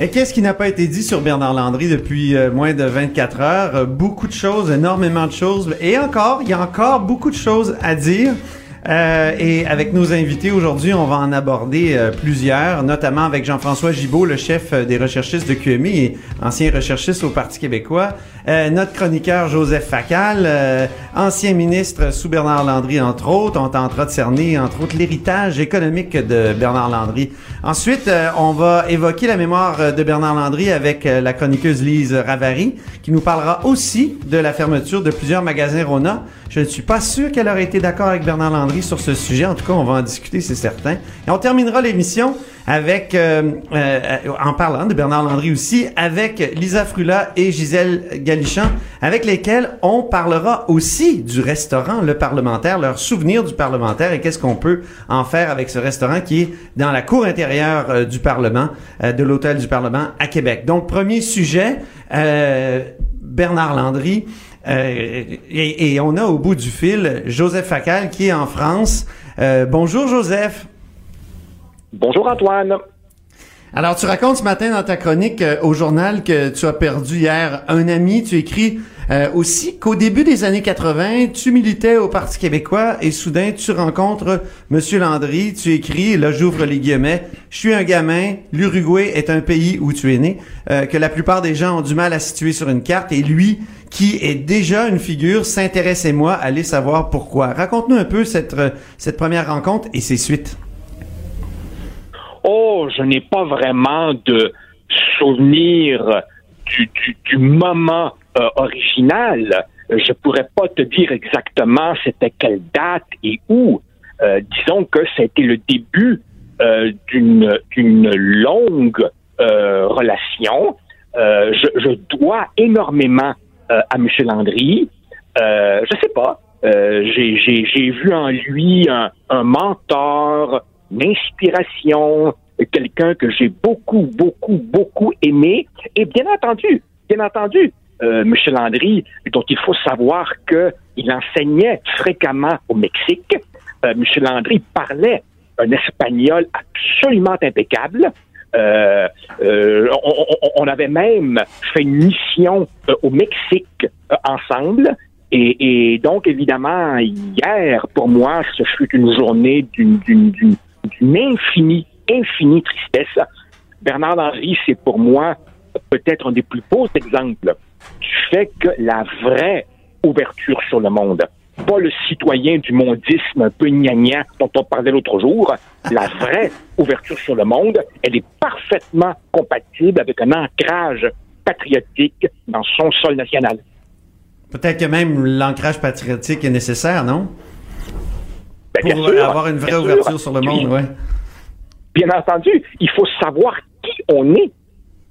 Et qu'est-ce qui n'a pas été dit sur Bernard Landry depuis euh, moins de 24 heures? Euh, beaucoup de choses, énormément de choses. Et encore, il y a encore beaucoup de choses à dire. Euh, et avec nos invités aujourd'hui, on va en aborder euh, plusieurs, notamment avec Jean-François Gibault, le chef euh, des recherchistes de QMI et ancien recherchiste au Parti québécois, notre chroniqueur Joseph Facal, ancien ministre sous Bernard Landry, entre autres. On tentera de cerner, entre autres, l'héritage économique de Bernard Landry. Ensuite, on va évoquer la mémoire de Bernard Landry avec la chroniqueuse Lise Ravary, qui nous parlera aussi de la fermeture de plusieurs magasins Rona. Je ne suis pas sûr qu'elle aurait été d'accord avec Bernard Landry sur ce sujet. En tout cas, on va en discuter, c'est certain. Et on terminera l'émission avec, euh, euh, en parlant de Bernard Landry aussi, avec Lisa Frula et Gisèle Galichan, avec lesquels on parlera aussi du restaurant Le Parlementaire, leur souvenir du parlementaire et qu'est-ce qu'on peut en faire avec ce restaurant qui est dans la cour intérieure euh, du Parlement, de l'hôtel du Parlement à Québec. Donc, premier sujet, Bernard Landry. Euh, et, on a au bout du fil Joseph Facal qui est en France. Euh, bonjour Joseph. Bonjour Antoine. Alors tu racontes ce matin dans ta chronique euh, au journal que tu as perdu hier un ami. Tu écris aussi qu'au début des années 80, tu militais au Parti québécois et soudain tu rencontres Monsieur Landry. Tu écris, là j'ouvre les guillemets, je suis un gamin, l'Uruguay est un pays où tu es né, que la plupart des gens ont du mal à situer sur une carte et lui, qui est déjà une figure, s'intéressez-moi, allez savoir pourquoi. Raconte-nous un peu cette, euh, cette première rencontre et ses suites. Oh, je n'ai pas vraiment de souvenir du, du, moment euh, original. Je pourrais pas te dire exactement c'était quelle date et où. Euh, disons que c'était le début d'une d'une longue relation. Je, je, dois énormément euh, à M. Landry. Euh, je sais pas. Euh, j'ai vu en lui un, un mentor, une inspiration, quelqu'un que j'ai beaucoup, beaucoup, beaucoup aimé. Et bien entendu, bien entendu, euh, M. Landry, dont il faut savoir qu'il enseignait fréquemment au Mexique. Euh, M. Landry parlait un espagnol absolument impeccable. Euh, euh, on, avait même fait une mission euh, au Mexique ensemble. Et, donc, évidemment, hier, pour moi, ce fut une journée d'une infinie, infinie tristesse. Bernard Henry, c'est pour moi peut-être un des plus beaux exemples du fait que la vraie ouverture sur le monde, pas le citoyen du mondisme un peu gnagnan dont on parlait l'autre jour. La vraie ouverture sur le monde, elle est parfaitement compatible avec un ancrage patriotique dans son sol national. Peut-être que même l'ancrage patriotique est nécessaire, non? Ben, Pour avoir une vraie ouverture sur le monde, oui. Bien entendu, il faut savoir qui on est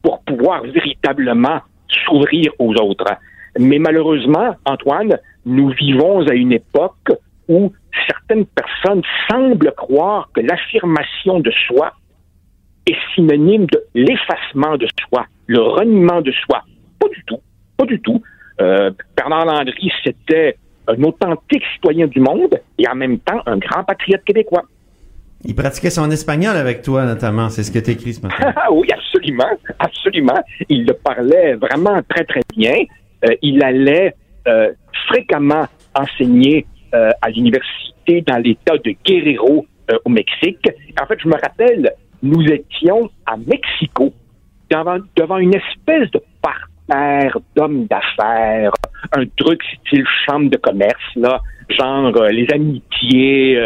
pour pouvoir véritablement s'ouvrir aux autres. Mais malheureusement, Antoine, nous vivons à une époque où certaines personnes semblent croire que l'affirmation de soi est synonyme de l'effacement de soi, le reniement de soi. Pas du tout, pas du tout. Euh, Bernard Landry, c'était un authentique citoyen du monde et en même temps un grand patriote québécois. Il pratiquait son espagnol avec toi, notamment. C'est ce que tu écris ce matin. oui, absolument. Absolument. Il le parlait vraiment très, très bien. Euh, il allait euh, fréquemment enseigner euh, à l'université dans l'État de Guerrero au Mexique. En fait, je me rappelle, nous étions à Mexico devant, devant une espèce de parterre d'hommes d'affaires, un truc style chambre de commerce, là, genre les amitiés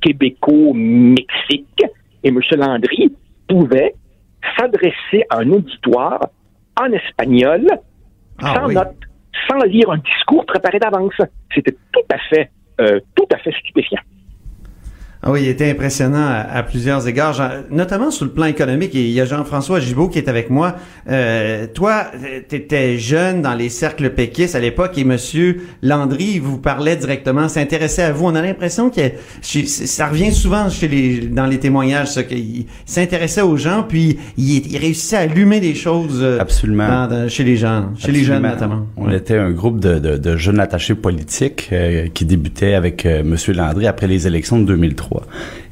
québéco-mexique. Et M. Landry pouvait s'adresser à un auditoire en espagnol ah sans note, sans lire un discours préparé d'avance. C'était tout à fait, euh, tout à fait stupéfiant. Ah oui, il était impressionnant à, plusieurs égards, notamment sur le plan économique. Et il y a Jean-François Gibault qui est avec moi. Euh, toi, tu étais jeune dans les cercles péquistes à l'époque et Monsieur Landry vous parlait directement, s'intéressait à vous. On a l'impression que ça revient souvent chez les dans les témoignages, ça qu'il s'intéressait aux gens, puis il, réussissait à allumer des choses. Euh, Absolument. chez les gens, chez les jeunes notamment. On était un groupe de, de, jeunes attachés politiques euh, qui débutaient avec Monsieur Landry après les élections de 2003.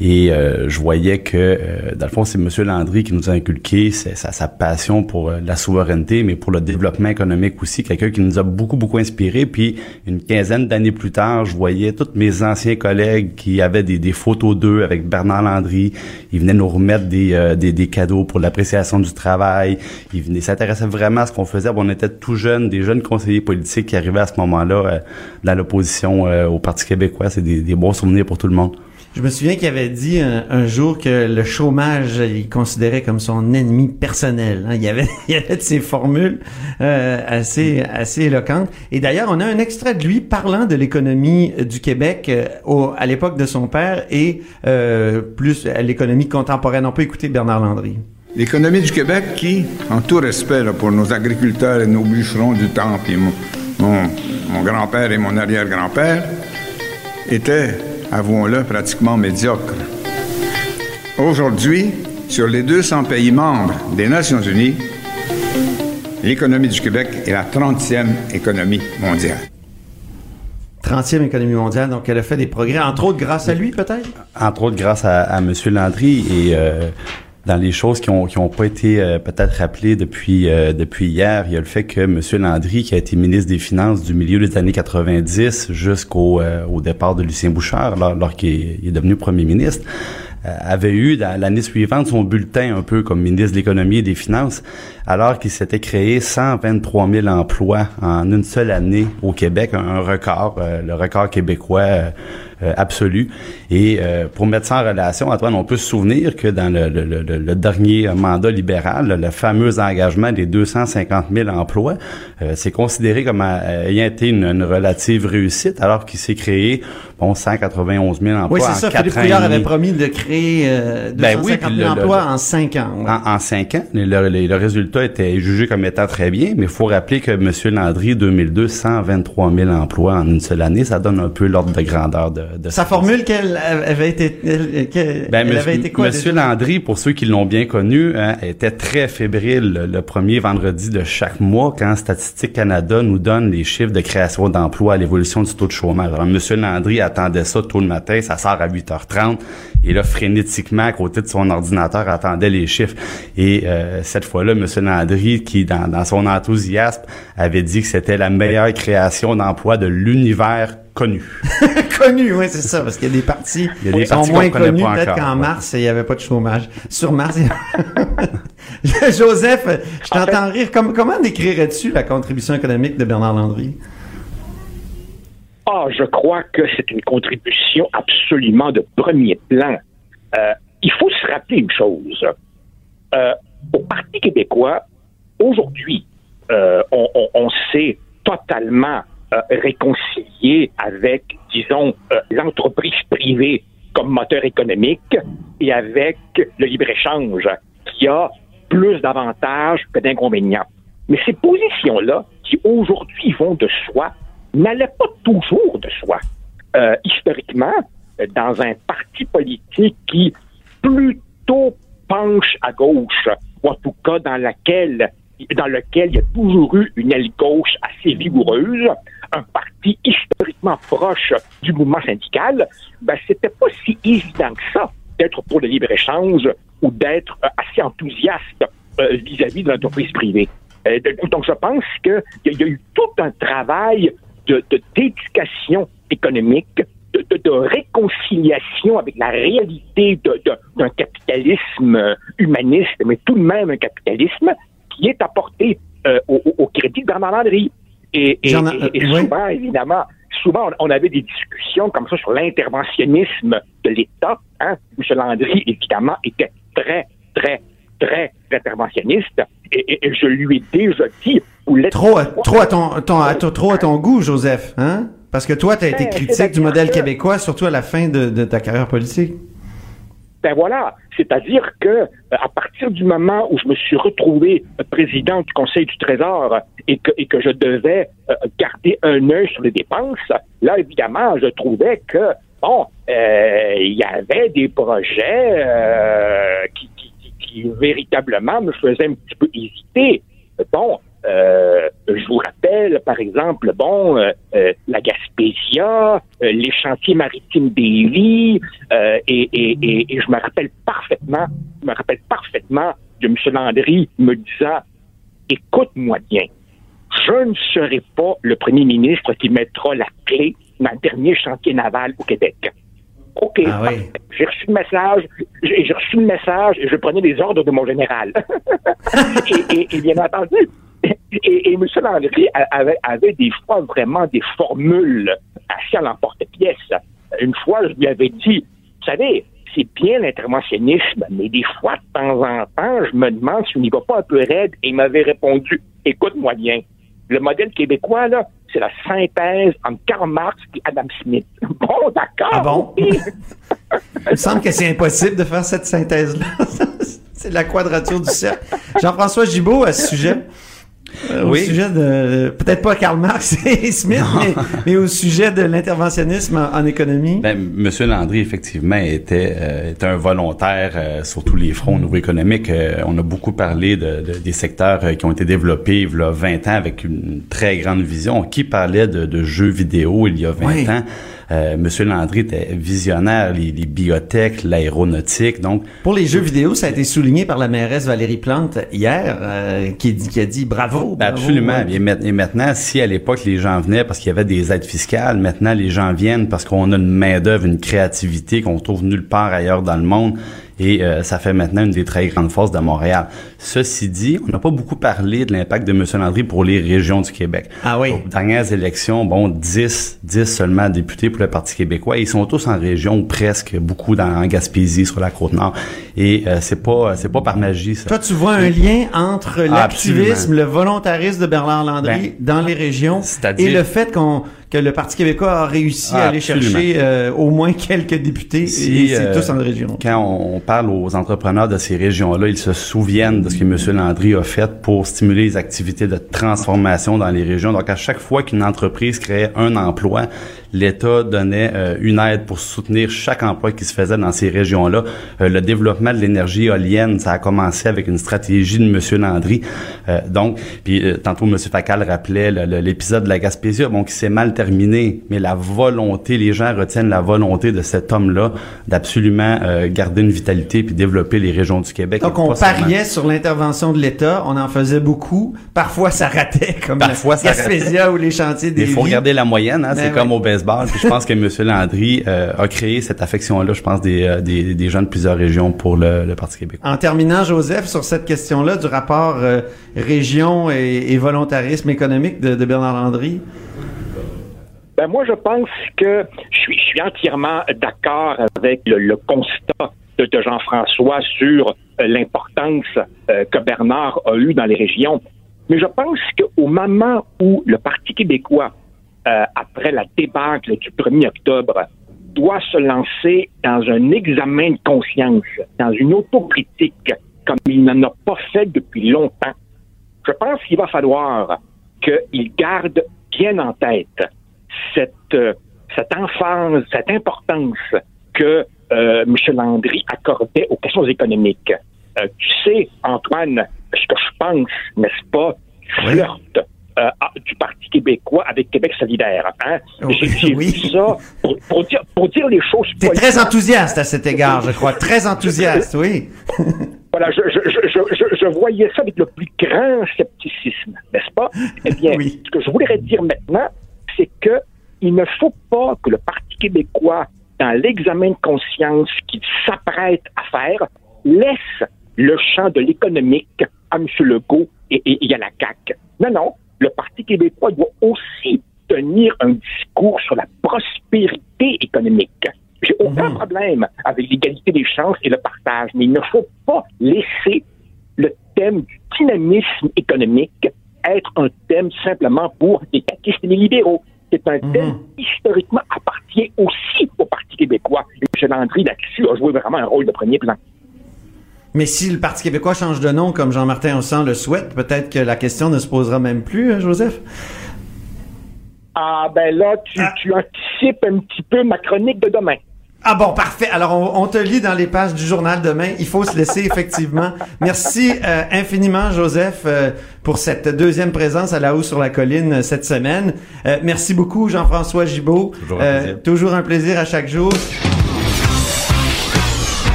Et euh, je voyais que, euh, dans le fond, c'est M. Landry qui nous a inculqué sa, passion pour euh, la souveraineté, mais pour le développement économique aussi. Quelqu'un qui nous a beaucoup, beaucoup inspiré. Puis, une quinzaine d'années plus tard, je voyais tous mes anciens collègues qui avaient des, photos d'eux avec Bernard Landry. Ils venaient nous remettre des, des, des cadeaux pour l'appréciation du travail. Ils venaient s'intéresser vraiment à ce qu'on faisait. On était tout jeunes, des jeunes conseillers politiques qui arrivaient à ce moment-là dans l'opposition au Parti québécois. C'est des bons souvenirs pour tout le monde. Je me souviens qu'il avait dit un, jour que le chômage, il considérait comme son ennemi personnel. Hein. Il, y avait, de ces formules euh, assez, éloquentes. Et d'ailleurs, on a un extrait de lui parlant de l'économie du Québec euh, à l'époque de son père et euh, plus l'économie contemporaine. On peut écouter Bernard Landry. L'économie du Québec qui, en tout respect pour nos agriculteurs et nos bûcherons du temps, puis mon, mon grand-père et mon arrière-grand-père, était avouons-le, pratiquement médiocre. Aujourd'hui, sur les 200 pays membres des Nations Unies, l'économie du Québec est la 30e économie mondiale. 30e économie mondiale, donc elle a fait des progrès, entre autres grâce à lui peut-être? Entre autres grâce à, M. Landry et euh, dans les choses qui ont qui ont pas été euh, peut-être rappelées depuis euh, depuis hier, il y a le fait que M. Landry, qui a été ministre des Finances du milieu des années 90 jusqu'au euh, au départ de Lucien Bouchard, lors, qu'il est, devenu premier ministre, avait eu l'année suivante son bulletin un peu comme ministre de l'économie et des finances, alors qu'il s'était créé 123 000 emplois en une seule année au Québec, un, record, le record québécois euh, absolue. Et euh, pour mettre ça en relation, Antoine, on peut se souvenir que dans le, le, le, dernier mandat libéral, le fameux engagement des 250 000 emplois, euh, c'est considéré comme ayant été une, relative réussite, alors qu'il s'est créé bon 191 000 emplois. Oui, c'est ça. Philippe Couillard avait promis de créer 250 ben 000 emplois en cinq ans. En, cinq ans, le, résultat était jugé comme étant très bien, mais il faut rappeler que M. Landry, 2002, 123 000 emplois en une seule année, ça donne un peu l'ordre de grandeur de, sa formule qu'elle avait été, ben, avait été quoi Monsieur Landry, pour ceux qui l'ont bien connu, hein, était très fébrile le premier vendredi de chaque mois quand Statistique Canada nous donne les chiffres de création d'emplois à l'évolution du taux de chômage. Alors, Monsieur Landry attendait ça tôt le matin, ça sort à 8h30 et là frénétiquement à côté de son ordinateur attendait les chiffres. Et euh, cette fois-là, Monsieur Landry, qui dans, dans son enthousiasme avait dit que c'était la meilleure création d'emplois de l'univers connu. connu, oui, c'est ça, parce qu'il y a des parties qui sont moins connues. Peut-être qu'en mars, il n'y avait pas de chômage. Sur Mars, Joseph, je t'entends rire. comment décrirais-tu la contribution économique de Bernard Landry? Ah, je crois que c'est une contribution absolument de premier plan. Euh, il faut se rappeler une chose. Euh, au Parti québécois, aujourd'hui, euh, on, on, on s'est totalement euh, réconcilier avec, disons, euh, l'entreprise privée comme moteur économique et avec le libre-échange qui a plus d'avantages que d'inconvénients. Mais ces positions-là, qui aujourd'hui vont de soi, n'allaient pas toujours de soi. Euh, historiquement, dans un parti politique qui plutôt penche à gauche, ou en tout cas dans laquelle dans lequel il y a toujours eu une aile gauche assez vigoureuse, un parti historiquement proche du mouvement syndical, ben, c'était pas si évident que ça d'être pour le libre-échange ou d'être euh, assez enthousiaste euh, vis-à-vis de l'entreprise privée. Euh, donc, je pense qu'il y, a eu tout un travail de, d'éducation économique, de, de, réconciliation avec la réalité d'un capitalisme humaniste, mais tout de même un capitalisme qui est apporté au, au, crédit de Bernard Landry. Et, souvent, évidemment, souvent, on avait des discussions comme ça sur l'interventionnisme de l'État. Hein. M. Landry, évidemment, était très, très, très interventionniste. Et, je lui ai déjà dit... Trop, trop, à ton, ton, trop à ton goût, Joseph, hein? Parce que toi, tu as été Ben, critique du modèle québécois, surtout à la fin de, de ta carrière politique. Ben voilà, c'est-à-dire que euh, à partir du moment où je me suis retrouvé euh, président du Conseil du Trésor et que, et que je devais euh, garder un œil sur les dépenses, là évidemment, je trouvais que bon, euh, il y avait des projets euh, qui, véritablement me faisaient un petit peu hésiter. Bon, euh, je vous rappelle, par exemple, bon, euh, euh, la Gaspésia, les chantiers maritimes d'Élie, et, et je me rappelle parfaitement, je me rappelle parfaitement de M. Landry me disant, écoute-moi bien, je ne serai pas le premier ministre qui mettra la clé dans le dernier chantier naval au Québec. OK. Ah oui. J'ai reçu le message, j'ai reçu le message et je prenais les ordres de mon général. et, et- et bien entendu, et, et M. Landry a- avait, avait des fois vraiment des formules assez à l'emporte-pièce. Une fois, je lui avais dit, vous savez, c'est bien l'interventionnisme, mais des fois, de temps en temps, je me demande si on n'y va pas un peu raide. Et il m'avait répondu, écoute-moi bien, le modèle québécois, là, c'est la synthèse entre Karl Marx et Adam Smith. Bon, d'accord. Ah bon? Il me semble que c'est impossible de faire cette synthèse-là. c'est la quadrature du cercle. Jean-François Gibault, à ce sujet. Euh, Au Oui. sujet de, peut-être pas Karl Marx et Smith, mais, mais au sujet de l'interventionnisme en, en économie. Ben, Monsieur Landry, effectivement, était, euh, était un volontaire euh, sur tous les fronts au niveau économique. Euh, on a beaucoup parlé de, de- des secteurs qui ont été développés il y a 20 ans avec une très grande vision. Qui parlait de, de jeux vidéo il y a 20 Oui. ans? Euh, Monsieur Landry était visionnaire, les, les biotech, l'aéronautique. Donc, Pour les jeux vidéo, ça a été souligné par la mairesse Valérie Plante hier, euh, qui, dit- qui a dit bravo. Bravo, Absolument. ouais. Et maintenant, si à l'époque les gens venaient parce qu'il y avait des aides fiscales, maintenant les gens viennent parce qu'on a une main d'œuvre, une créativité qu'on trouve nulle part ailleurs dans le monde. Et euh, ça fait maintenant une des très grandes forces de Montréal. Ceci dit, on n'a pas beaucoup parlé de l'impact de M. Landry pour les régions du Québec. Ah oui. Aux dernières élections, bon, 10, 10 seulement députés pour le Parti québécois. Ils sont tous en région, ou presque, beaucoup dans en Gaspésie, sur la Côte-Nord. Et euh, c'est pas c'est pas par magie, ça. Toi, tu vois un lien entre l'activisme, absolument. le volontarisme de Bernard Landry dans les régions et le fait qu'on que le Parti québécois a réussi à aller absolument. chercher euh, au moins quelques députés Si, et c'est euh, tous en région. Quand on parle aux entrepreneurs de ces régions-là, ils se souviennent de ce que M. Landry a fait pour stimuler les activités de transformation dans les régions. Donc, à chaque fois qu'une entreprise créait un emploi, l'État donnait euh, une aide pour soutenir chaque emploi qui se faisait dans ces régions-là. Euh, le développement de l'énergie éolienne, ça a commencé avec une stratégie de M. Landry. Euh, donc, puis tantôt M. Facal rappelait l'épisode de la Gaspésia, bon, qui s'est mal terminé, mais la volonté, les gens retiennent la volonté de cet homme-là d'absolument garder une vitalité puis développer les régions du Québec. Donc, on seulement- pariait sur l'intervention de l'État, on en faisait beaucoup. Parfois, ça ratait, comme Parfois, la ça Gaspésia ou les chantiers des Il faut regarder la moyenne, hein, Ben c'est ouais. comme au baseball. Puis je pense que M. Landry euh, a créé cette affection-là, je pense, des, euh, des, des gens de plusieurs régions pour le, le Parti québécois. En terminant, Joseph, sur cette question-là du rapport euh, région et, et volontarisme économique de, de Bernard Landry, Ben moi, je pense que je suis, je suis entièrement d'accord avec le, le constat de, de Jean-François sur euh, l'importance euh, que Bernard a eue dans les régions. Mais je pense qu'au moment où le Parti québécois, euh, après la débâcle du 1er octobre, doit se lancer dans un examen de conscience, dans une autocritique, comme il n'en a pas fait depuis longtemps, je pense qu'il va falloir qu'il garde bien en tête cette, euh, cette enfance, cette importance que euh, M. Landry accordait aux questions économiques. Euh, tu sais, Antoine, ce que je pense, n'est-ce pas, du Oui. Euh, du Parti québécois avec Québec solidaire. Hein? Oui, J'ai oui. vu ça pour, pour dire, pour dire les choses t'es très enthousiaste à cet égard, je crois. Très enthousiaste, oui. Voilà, je, je, je, je, je- je voyais ça avec le plus grand scepticisme, n'est-ce pas? Eh bien, Oui. ce que je voudrais dire maintenant, c'est que il ne faut pas que le Parti québécois, dans l'examen de conscience qu'il s'apprête à faire, laisse le champ de l'économique à M. Legault et, et- et à la CAQ. Non, non, le Parti québécois doit aussi tenir un discours sur la prospérité économique. J'ai aucun problème avec l'égalité des chances et le partage, mais il ne faut pas laisser le thème du dynamisme économique être un thème simplement pour les caquistes et les libéraux. c'est un thème qui historiquement appartient aussi au Parti québécois. Et M. Landry, là-dessus, a joué vraiment un rôle de premier plan. Mais si le Parti québécois change de nom, comme Jean-Martin Hossan le souhaite, peut-être que la question ne se posera même plus, hein, Joseph? Ah, ben là, tu, Ah. tu anticipes un petit peu ma chronique de demain. Ah bon, parfait. Alors, on, on te lit dans les pages du journal demain. Il faut se laisser, effectivement. Merci euh, infiniment, Joseph, euh, pour cette deuxième présence à la haut sur la colline euh, cette semaine. Euh, merci beaucoup, Jean-François Gibault. Toujours un plaisir. toujours un plaisir à chaque jour.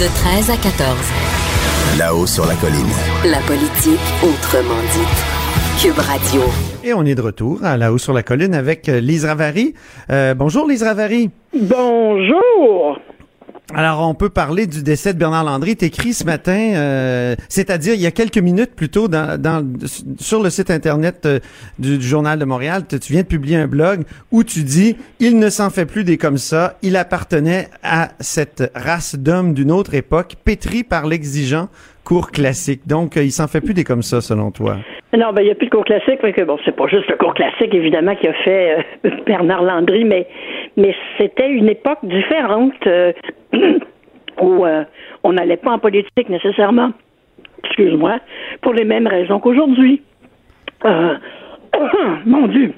De 13 à 14. Là-haut sur la colline. La politique autrement dite. Cube Radio. Et on est de retour à la haut sur la colline avec euh, Lise Ravary. Euh, bonjour, Lise Ravary. Bonjour. Alors, on peut parler du décès de Bernard Landry. T'écris ce matin, euh, c'est-à-dire il y a quelques minutes plus tôt, dans, sur le site internet euh, du, Journal de Montréal, tu viens de publier un blog où tu dis « Il ne s'en fait plus des comme ça. Il appartenait à cette race d'hommes d'une autre époque, pétri par l'exigeant cours classique. » Donc, euh, il s'en fait plus des comme ça, selon toi. Non, ben il n'y a plus de cours classique, fait que bon, c'est pas juste le cours classique, évidemment, qui a fait Bernard Landry, mais mais c'était une époque différente euh, où euh, on n'allait pas en politique nécessairement, excuse-moi, pour les mêmes raisons qu'aujourd'hui. Euh, mon Dieu.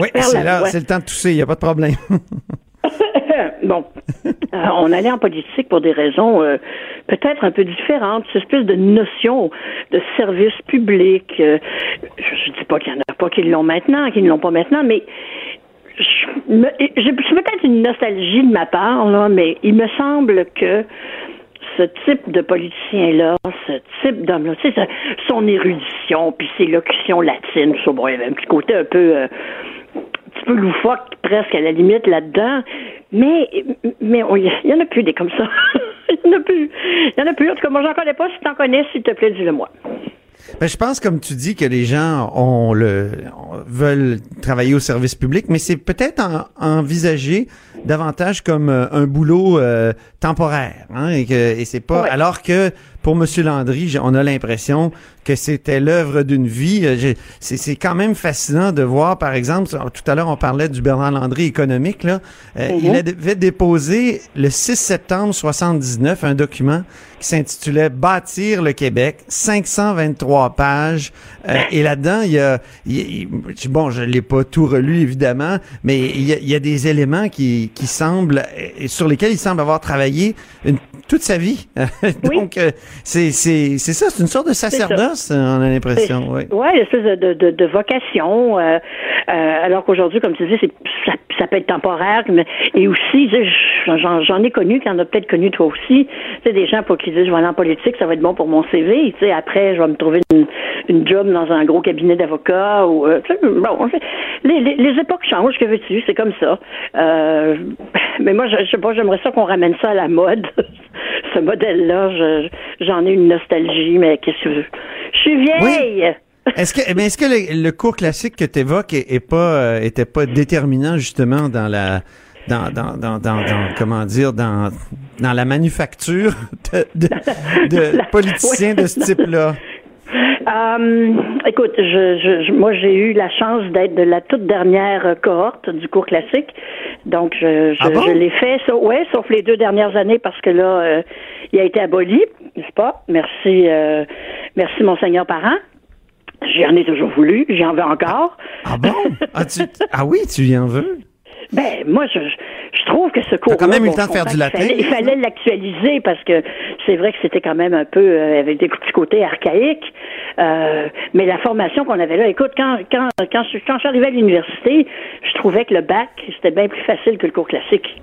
Oui, c'est là, c'est le temps de tousser, il n'y a pas de problème. bon, on allait en politique pour des raisons euh, peut-être un peu différentes, cette espèce de notion de service public. euh, je ne dis pas qu'il n'y en a pas qui l'ont maintenant, qui ne l'ont pas maintenant, mais c'est peut-être une nostalgie de ma part, là, mais il me semble que ce type de politicien-là, ce type d'homme-là, tu sais, sa- son érudition, puis ses locutions latines, ça, bon, il y avait un petit côté un peu, euh, un petit peu loufoque, presque à la limite là-dedans, mais mais il y en a plus des comme ça. il y en a plus. Il y en a plus. En tout cas, moi, j'en connais pas. Si t'en connais, s'il te plaît, dis-le-moi. Ben, je pense, comme tu dis, que les gens ont le, veulent travailler au service public, mais c'est peut-être en- envisagé davantage comme euh, un boulot euh, temporaire, hein, et que et c'est pas. Ouais. Alors que pour Monsieur Landry, on a l'impression que c'était l'œuvre d'une vie. Euh, C'est quand même fascinant de voir, par exemple, tout à l'heure on parlait du Bernard Landry économique. Là, Euh, Mhm. il avait déposé le 6 septembre 79 un document qui s'intitulait Bâtir le Québec, 523 pages. Euh, et là-dedans, il y a, il- il- bon, je l'ai pas tout relu évidemment, mais il y a, il y a des éléments qui, qui semblent, sur lesquels il semble avoir travaillé une- toute sa vie. Oui. Donc, euh, c'est c'est c'est ça, c'est une sorte de sacerdoce, on a l'impression. Oui. Ouais, une espèce de, de, de, vocation. euh, euh, alors qu'aujourd'hui, comme tu dis, c'est, ça, ça peut être temporaire. Mais, et aussi, j'en, ai connu, en a peut-être connu toi aussi. Tu sais, des gens pour qui disent, je vais aller en politique, ça va être bon pour mon CV. Tu sais, après, je vais me trouver une, une job dans un gros cabinet d'avocats. Ou, euh, bon, les, les, les époques changent, que veux-tu, c'est comme ça. Euh, mais moi, je, je sais pas, j'aimerais ça qu'on ramène ça à la mode. Ce modèle-là, je- j'en ai une nostalgie, mais qu'est-ce que? Je suis vieille! Est-ce que, mais est-ce que le, le cours classique que tu évoques est, est pas, euh, était pas déterminant justement dans la, dans, dans, dans, dans, comment dire, dans, dans la manufacture de, de, politiciens de ce type-là? Euh, écoute, je, je, je- moi j'ai eu la chance d'être de la toute dernière cohorte du cours classique, donc je, je, Ah bon? je l'ai fait, ça, ouais, sauf les deux dernières années parce que là, euh, il a été aboli, n'est-ce pas? Merci, euh, merci monseigneur Parent. J'en ai toujours voulu, j'en veux encore. Ah bon? Ah, tu, ah oui, tu y en veux? Ben, moi, je, je trouve que ce cours. quand même eu le temps de faire du latin, Il fallait, l'actualiser parce que c'est vrai que c'était quand même un peu euh, avec des petits côtés archaïques. Euh, mais la formation qu'on avait là, écoute, quand, quand, quand, je, quand je suis arrivée à l'université, je trouvais que le bac, c'était bien plus facile que le cours classique.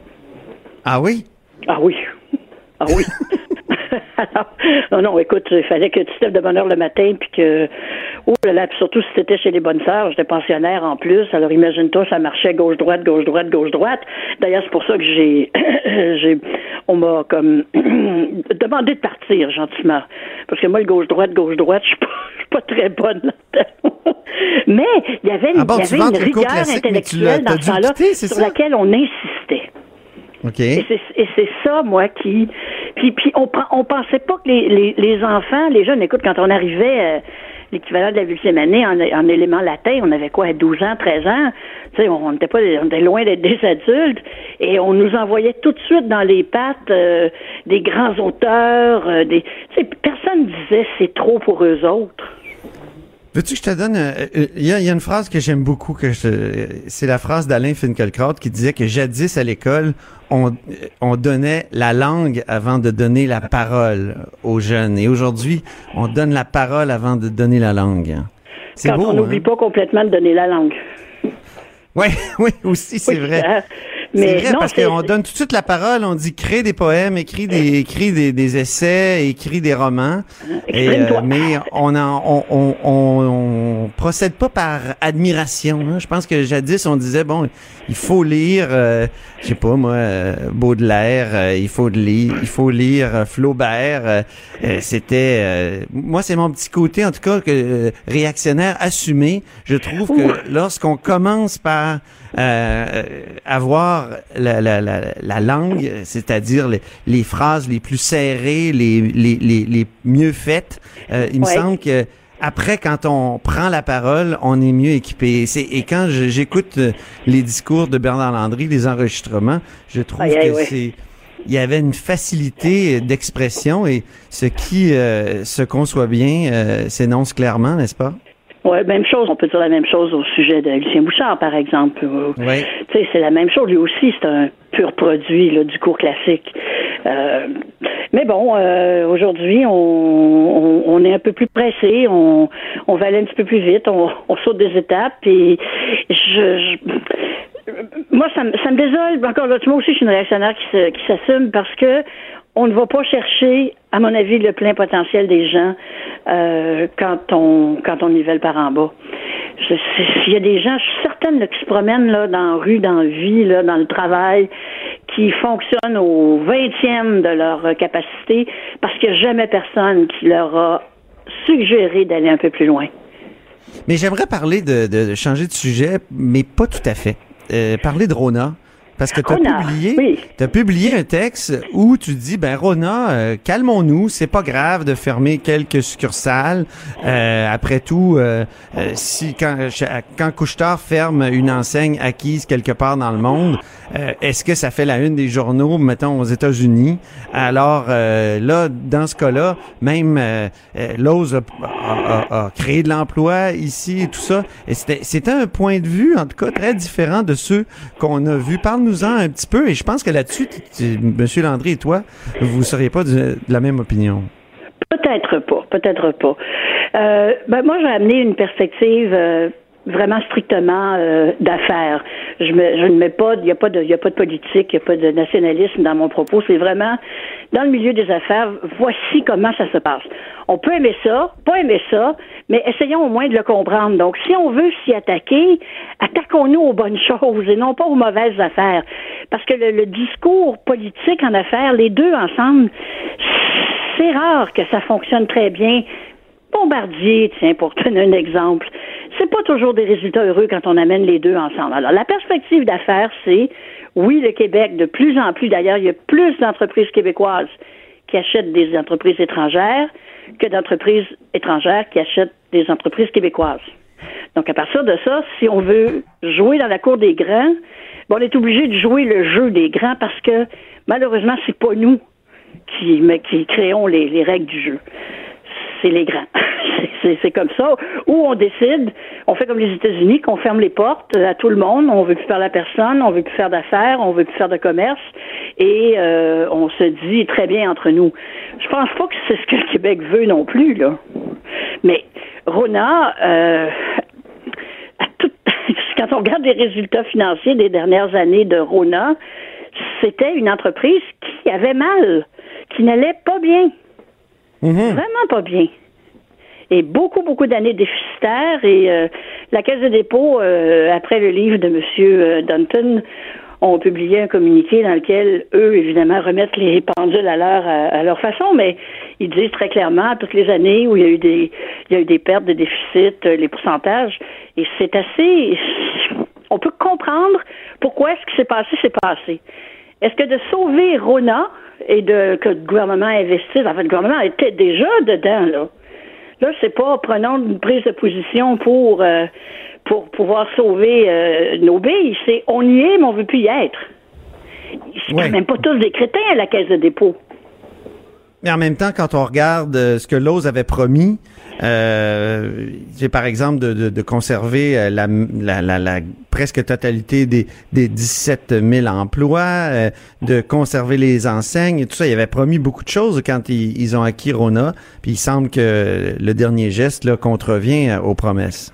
Ah oui? Ah oui. Ah oui. Alors, non, non, écoute, il fallait que tu te lèves de bonne heure le matin, puis que, oh là là, puis surtout si t'étais chez les bonnes sœurs, j'étais pensionnaire en plus, alors imagine-toi, ça marchait gauche-droite, gauche-droite, gauche-droite. D'ailleurs, c'est pour ça que j'ai, j'ai, on m'a comme demandé de partir gentiment, parce que moi, le gauche-droite, gauche-droite, je suis pas, je suis pas très bonne là-dedans. mais il y avait, une- Ah bon, y avait une rigueur intellectuelle dans ce temps-là sur ça? laquelle on insistait. Et c'est, ça, moi, qui. Puis, puis on, on pensait pas que les, les, enfants, les jeunes, écoute, quand on arrivait, euh, l'équivalent de la huitième année en, en éléments latins, on avait quoi, 12 ans, 13 ans? Tu sais, on n'était pas, on était loin d'être des adultes et on nous envoyait tout de suite dans les pattes euh, des grands auteurs, euh, des, tu sais, personne disait c'est trop pour eux autres. Veux-tu que je te donne... euh, euh, Il y, a, y a une phrase que j'aime beaucoup, que je- c'est la phrase d'Alain Finkielkraut qui disait que jadis à l'école, on, euh, on donnait la langue avant de donner la parole aux jeunes. Et aujourd'hui, on donne la parole avant de donner la langue. C'est Quand beau, on n'oublie hein? pas complètement de donner la langue. Oui, oui, aussi, c'est Oui, vrai. C'est Mais vrai, non, parce qu'on donne tout de suite la parole, on dit crée des poèmes, écris des, écris des, des essais, écris des romans. Et, Exprime-toi. mais on, en, on, on, on, on procède pas par admiration. hein. Je pense que jadis, on disait, bon, il faut lire, euh, je sais pas moi, euh, Baudelaire, euh, il faut lire, il faut lire euh, Flaubert. euh, euh, C'était, euh, moi, c'est mon petit côté, en tout cas, que euh, réactionnaire assumé. Je trouve que lorsqu'on commence par euh, avoir la, la, la, la langue, c'est-à-dire les, les phrases les plus serrées, les, les, les, les mieux faites, euh, il me semble que après, quand on prend la parole, on est mieux équipé. Et, et quand j'écoute euh, les discours de Bernard Landry, les enregistrements, je trouve que ouais. c'est il y avait une facilité d'expression et ce qui euh, se conçoit bien euh, s'énonce clairement, n'est-ce pas? Ouais, même chose. On peut dire la même chose au sujet de Lucien Bouchard, par exemple. Oui. Tu sais, c'est la même chose. Lui aussi, c'est un pur produit là, du cours classique. Euh, mais bon, euh, aujourd'hui, on, on, on est un peu plus pressé. On, on va aller un petit peu plus vite. On, on saute des étapes. Et je, je- moi, ça, me- ça me désole. Encore là, moi aussi, je suis une réactionnaire qui s'assume parce que on ne va pas chercher, à mon avis, le plein potentiel des gens euh, quand on quand on nivelle par en bas. S'il y a des gens, je suis certaine qui se promènent dans la rue, dans la vie, dans le travail, qui fonctionnent au vingtième de leur capacité parce qu'il n'y a jamais personne qui leur a suggéré d'aller un peu plus loin. Mais j'aimerais parler de changer de sujet, mais pas tout à fait. Euh, parler de Rona. Parce que tu as oui. t'as publié un texte où tu dis ben Rona, euh, calmons-nous, c'est pas grave de fermer quelques succursales. Euh, après tout, euh, euh, si quand quand Couchetard ferme une enseigne acquise quelque part dans le monde, euh, est-ce que ça fait la une des journaux, mettons aux États-Unis? Alors euh, là, dans ce cas-là, même Lowe's a, a- a- a créé de l'emploi ici et tout ça. Et c'était c'était un point de vue en tout cas très différent de ceux qu'on a vus. Parle-nous-en un petit peu. Et je pense que là-dessus, Monsieur Landry et toi, vous seriez pas de, de la même opinion. Peut-être pas, peut-être pas. Euh, ben moi, j'ai amené une perspective euh, vraiment strictement euh, d'affaires. Je, je ne mets pas, il n'y a pas de, il y a pas de politique, il n'y a pas de nationalisme dans mon propos. C'est vraiment dans le milieu des affaires. Voici comment ça se passe. On peut aimer ça, pas aimer ça, mais essayons au moins de le comprendre. Donc, si on veut s'y attaquer, attaquons-nous aux bonnes choses et non pas aux mauvaises affaires. Parce que le, le discours politique en affaires, les deux ensemble, c'est rare que ça fonctionne très bien. Bombardier, tiens, pour te donner un exemple, c'est pas toujours des résultats heureux quand on amène les deux ensemble. Alors, la perspective d'affaires, c'est, oui, le Québec, de plus en plus, d'ailleurs, il y a plus d'entreprises québécoises qui achètent des entreprises étrangères que d'entreprises étrangères qui achètent des entreprises québécoises. Donc, à partir de ça, si on veut jouer dans la cour des grands, on est obligé de jouer le jeu des grands parce que, malheureusement, c'est pas nous qui, qui créons les règles du jeu. C'est les grands. C'est- comme ça. Ou on décide, on fait comme les États-Unis, qu'on ferme les portes à tout le monde. On veut plus faire la personne, on veut plus faire d'affaires, on veut plus faire de commerce, et euh, on se dit très bien entre nous. Je pense pas que c'est ce que le Québec veut non plus là. Mais Rona, euh, quand on regarde les résultats financiers des dernières années de Rona, c'était une entreprise qui avait mal, qui n'allait pas bien. Vraiment pas bien. Et beaucoup, beaucoup d'années déficitaires. Et euh, la Caisse de dépôt, euh, après le livre de M. euh, Dunton, ont publié un communiqué dans lequel eux, évidemment, remettent les pendules à leur, façon, mais ils disent très clairement toutes les années où il y a eu des, il y a eu des pertes de déficit, les pourcentages, et c'est assez, on peut comprendre pourquoi ce qui s'est passé s'est passé. Est-ce que de sauver Rona et de que le gouvernement investisse, en fait, le gouvernement était déjà dedans là. Là, c'est pas prenons une prise de position pour euh, pour pouvoir sauver euh, nos billes. C'est on y est, mais on veut plus y être. C'est Ouais. quand même pas tous des crétins à la caisse de dépôt. Mais en même temps, quand on regarde euh, ce que Lowe's avait promis, euh, c'est par exemple de, de- de conserver euh, la, la, la, la presque totalité des, des 17 000 emplois, euh, de conserver les enseignes et tout ça. Il avait promis beaucoup de choses quand ils, ils ont acquis Rona. Puis il semble que le dernier geste là, contrevient aux promesses.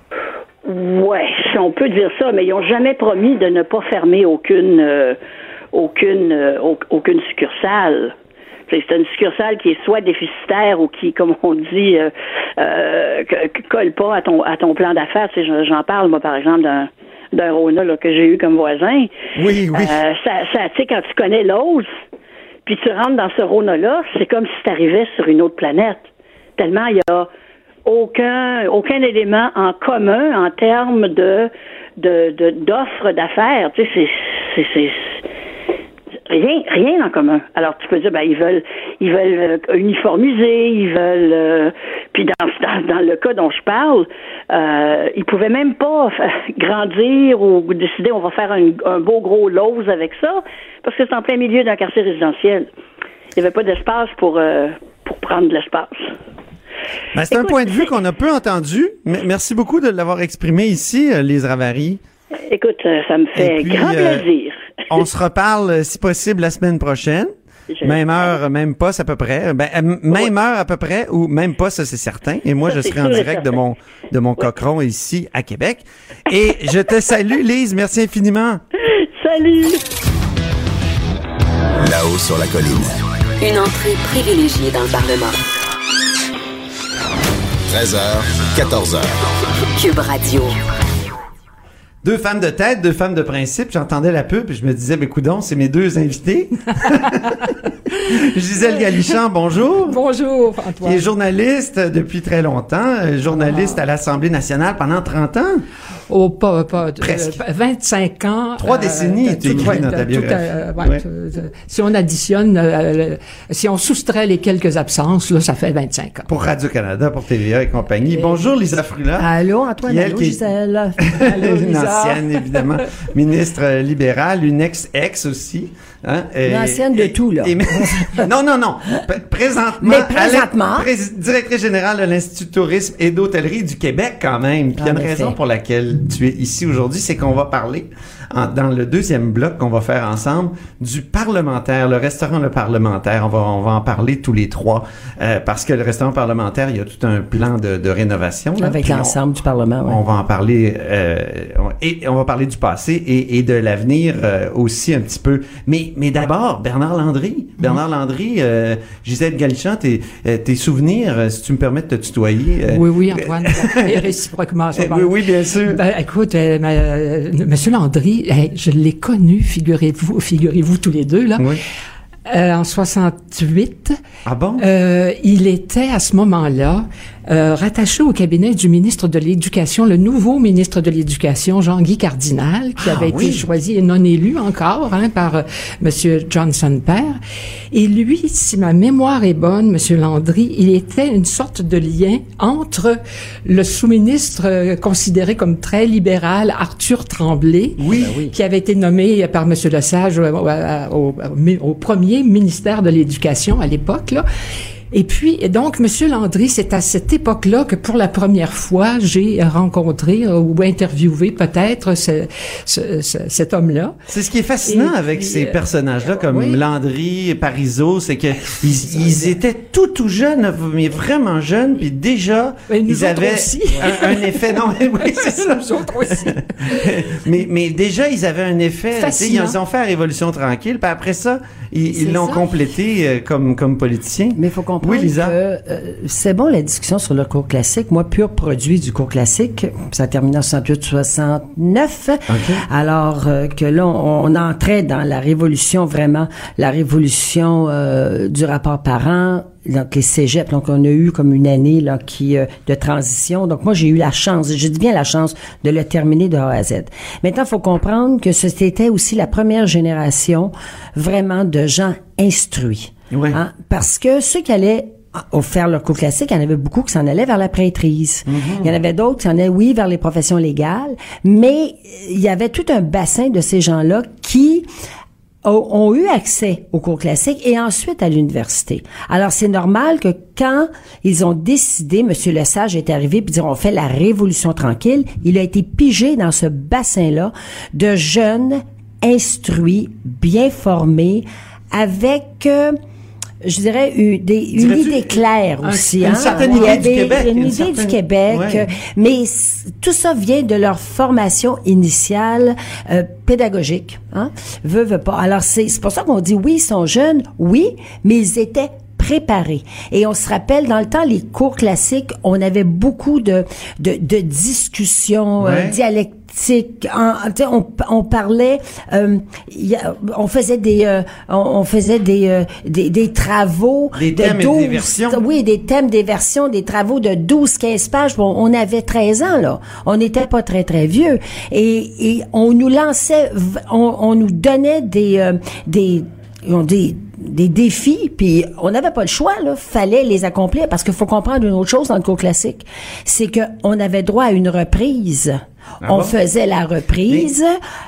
Ouais, on peut dire ça, mais ils ont jamais promis de ne pas fermer aucune aucune au- aucune succursale. C'est une succursale qui est soit déficitaire ou qui, comme on dit, euh, euh, colle pas à ton à ton plan d'affaires. Tu sais, j'en- parle moi par exemple d'un d'un Rona là, que j'ai eu comme voisin. Oui, oui. Euh, ça, ça, tu sais, quand tu connais Lowe's, puis tu rentres dans ce Rona-là, c'est comme si tu arrivais sur une autre planète. Tellement il y a aucun, aucun élément en commun en termes de d'offres d'affaires. Tu sais, c'est rien rien en commun. Alors tu peux dire ben ils veulent ils veulent euh, uniformiser, ils veulent euh, puis dans, dans dans le cas dont je parle, euh, ils pouvaient même pas grandir ou décider on va faire un, un beau gros Lowe's avec ça parce que c'est en plein milieu d'un quartier résidentiel. Il n'y avait pas d'espace pour euh, pour prendre de l'espace. Ben, c'est un point de vue qu'on a peu entendu. Merci beaucoup de l'avoir exprimé ici, Lise Ravary. Écoute, ça me fait puis, grand plaisir. On se reparle, euh, si possible, la semaine prochaine. Je- Même heure, même pas, à peu près. Ben, euh, même heure à peu près, ou même pas, ça c'est certain. Et moi, Ça, je serai en direct de mon de mon cochon ici à Québec. Et je te salue, Lise. Merci infiniment. Salut. Là-haut sur la colline. Une entrée privilégiée dans le Parlement. 13h, 14h. Cube Radio. Deux femmes de tête, deux femmes de principe. J'entendais la pub et je me disais, ben coudon, c'est mes deux invités. Gisèle Galichan, bonjour. Bonjour, Qui est Antoine. journaliste depuis très longtemps, euh, journaliste à l'Assemblée nationale pendant 30 ans. Oh, pas, pas, euh, Presque. 25 ans. Trois décennies, de tu écris dans ta biographie. euh, ouais, Ouais. euh, euh, si on additionne, euh, si on soustrait les quelques absences, là, ça fait 25 ans. Pour Radio-Canada, pour TVA et compagnie. Bonjour, Lisa Frula. Allô, Antoine, allô, qui Gisèle. Allô, Lisa. Ancienne, évidemment, ministre euh, libérale, une ex-ex aussi. Hein, Une ancienne de et- tout, là. et- non, non, non. Présentement, Mais présentement. prés- directrice générale de l'Institut de tourisme et d'hôtellerie du Québec, quand même. Puis il y a une effet. raison pour laquelle tu es ici aujourd'hui, c'est qu'on va parler, en- dans le deuxième bloc qu'on va faire ensemble, du parlementaire, le restaurant Le Parlementaire. On va, on va en parler tous les trois, euh, parce que le restaurant parlementaire, il y a tout un plan de, de rénovation. là. Avec l'ensemble du Parlement, ouais. on va en parler euh, on- et on va parler du passé et, et de l'avenir euh, aussi un petit peu. Mais mais d'abord Bernard Landry, Bernard Landry, euh, Gisèle Galichan, tes euh, tes souvenirs, euh, si tu me permets de te tutoyer. euh, Oui, oui, Antoine. Et réciproquement. ça va. oui, oui, bien sûr. Ben, écoute, euh, ma- euh, Monsieur Landry, hey, je l'ai connu, figurez-vous, figurez-vous tous les deux là, Oui. euh, en 68. Ah bon? Euh, il était à ce moment-là euh, rattaché au cabinet du ministre de l'Éducation, le nouveau ministre de l'Éducation, Jean-Guy Cardinal, qui Ah, avait oui. été choisi et non élu encore hein, par euh, Monsieur Johnson père. Et lui, si ma mémoire est bonne, Monsieur Landry, il était une sorte de lien entre le sous-ministre euh, considéré comme très libéral, Arthur Tremblay, Oui. qui avait été nommé par Monsieur Lesage au, au- au- au premier ministère de l'Éducation à l'époque, là. Et puis, et donc, Monsieur Landry, c'est à cette époque-là que pour la première fois, j'ai rencontré euh, ou interviewé peut-être ce, ce- ce- cet homme-là. C'est ce qui est fascinant Et avec ces euh, personnages-là comme oui. Landry, Parizeau, c'est que ils, ils étaient tout tout jeunes, mais vraiment jeunes, puis déjà ils avaient aussi. un, un effet. Non, mais oui, c'est ça. Nous autres aussi. mais, mais déjà, ils avaient un effet. Ils ont fait la Révolution tranquille, puis après ça, ils l'ont complété euh, comme, comme politiciens. Mais il faut comprendre Oui, Lisa. que euh, c'est bon la discussion sur le cours classique. Moi, pur produit du cours classique, ça a terminé en 68-69. Alors euh, que là, on, on entrait dans la révolution vraiment, la révolution euh, du rapport parent, donc les cégeps. Donc on a eu comme une année là qui euh, de transition. Donc moi j'ai eu la chance, je dis bien la chance de le terminer de A à Z. Maintenant, il faut comprendre que c'était aussi la première génération vraiment de gens instruits. Ouais. Hein, parce que ceux qui allaient au faire le cours classique, il y en avait beaucoup qui s'en allaient vers la prêtrise. Mhm. Il y en avait d'autres qui s'en allaient, oui, vers les professions légales, mais il y avait tout un bassin de ces gens-là qui ont, ont eu accès au cours classique et ensuite à l'université. Alors c'est normal que quand ils ont décidé, Monsieur Lesage est arrivé puis dire on fait la révolution tranquille, il a été pigé dans ce bassin-là de jeunes instruits, bien formés, avec euh, je dirais une, des, une idée claire un- aussi. une hein? certaine idée du Québec, Une idée certaine- du Québec. Ouais. euh, mais tout ça vient de leur formation initiale euh, pédagogique. Hein? Veut, veut pas. Alors, c'est c'est pour ça qu'on dit oui, ils sont jeunes, oui, mais ils étaient préparés. Et on se rappelle, dans le temps, les cours classiques, on avait beaucoup de, de, de discussions euh, Ouais. Dialectiques. En- on, on parlait, euh, y a- on faisait des, euh, on, on faisait des, euh, des, des travaux Des de thèmes et 12, des versions. oui, des thèmes, des versions, des travaux de 12-15 pages. Bon, on avait 13 ans, là. On n'était pas très, très vieux. Et, et on nous lançait, on, on nous donnait des, euh, des, on dit, des défis, puis on n'avait pas le choix, là. Fallait les accomplir parce qu'il faut comprendre une autre chose dans le cours classique. C'est que on avait droit à une reprise. Ah on bon? faisait la reprise,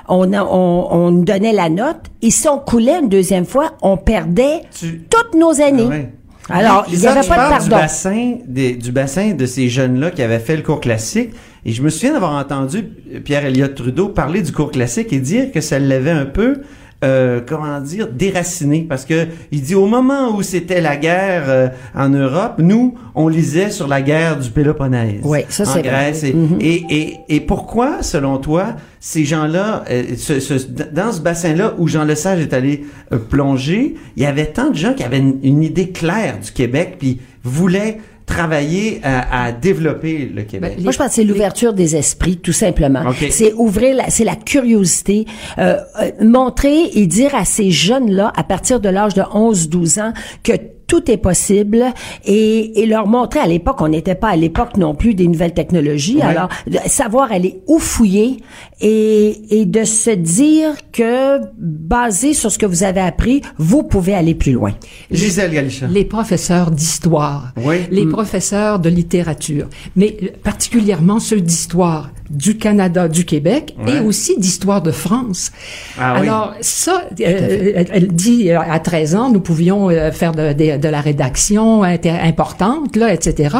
on, a- on, on nous donnait la note, et si on coulait une deuxième fois, on perdait Tu- toutes nos années. Ah ouais. Alors, il n'y avait pas de parles du pardon. bassin, des- du bassin de ces jeunes-là qui avaient fait le cours classique. Et je me souviens d'avoir entendu Pierre Elliott Trudeau parler du cours classique et dire que ça l'avait un peu, euh, comment dire, déraciné. Parce que il dit au moment où c'était la guerre euh, en Europe, nous, on lisait sur la guerre du Péloponnèse. Oui, ça, c'est vrai. Grèce. Et, et, et, et pourquoi, selon toi, ces gens-là, euh, ce- ce- dans ce bassin-là où Jean Lesage est allé euh, plonger, il y avait tant de gens qui avaient une, une idée claire du Québec, puis voulaient travailler à, à développer le Québec. Ben, Moi, je pense que c'est l'ouverture des esprits, tout simplement. Ok. C'est ouvrir, la, c'est la curiosité, euh, euh, montrer et dire à ces jeunes-là, à partir de l'âge de 11-12 ans, que tout est possible et, et leur montrer à l'époque, on n'était pas à l'époque non plus des nouvelles technologies, Ouais. alors de savoir aller où fouiller et, et de se dire que basé sur ce que vous avez appris, vous pouvez aller plus loin. Gisèle Galichat. les professeurs d'histoire, Oui. les Mm. professeurs de littérature, mais euh, particulièrement ceux d'histoire du Canada, du Québec Ouais. et aussi d'histoire de France. Ah oui. Alors ça, euh, elle, dit euh, à 13 ans, nous pouvions euh, faire de, de- de la rédaction importante, là, etc.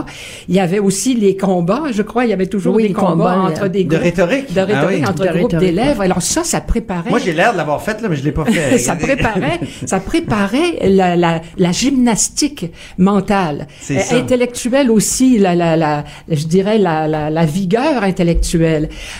Il y avait aussi les combats, je crois, il y avait toujours Oui, des les combats, combats, entre des de groupes rhétorique. de rhétorique Ah oui. entre De groupes d'élèves. Alors ça, ça préparait Moi, j'ai l'air de l'avoir fait, là, mais je l'ai pas fait. ça préparait, ça préparait la, la, la gymnastique mentale, C'est Euh, ça. intellectuelle aussi, la, la, la, je dirais la, la, la vigueur intellectuelle.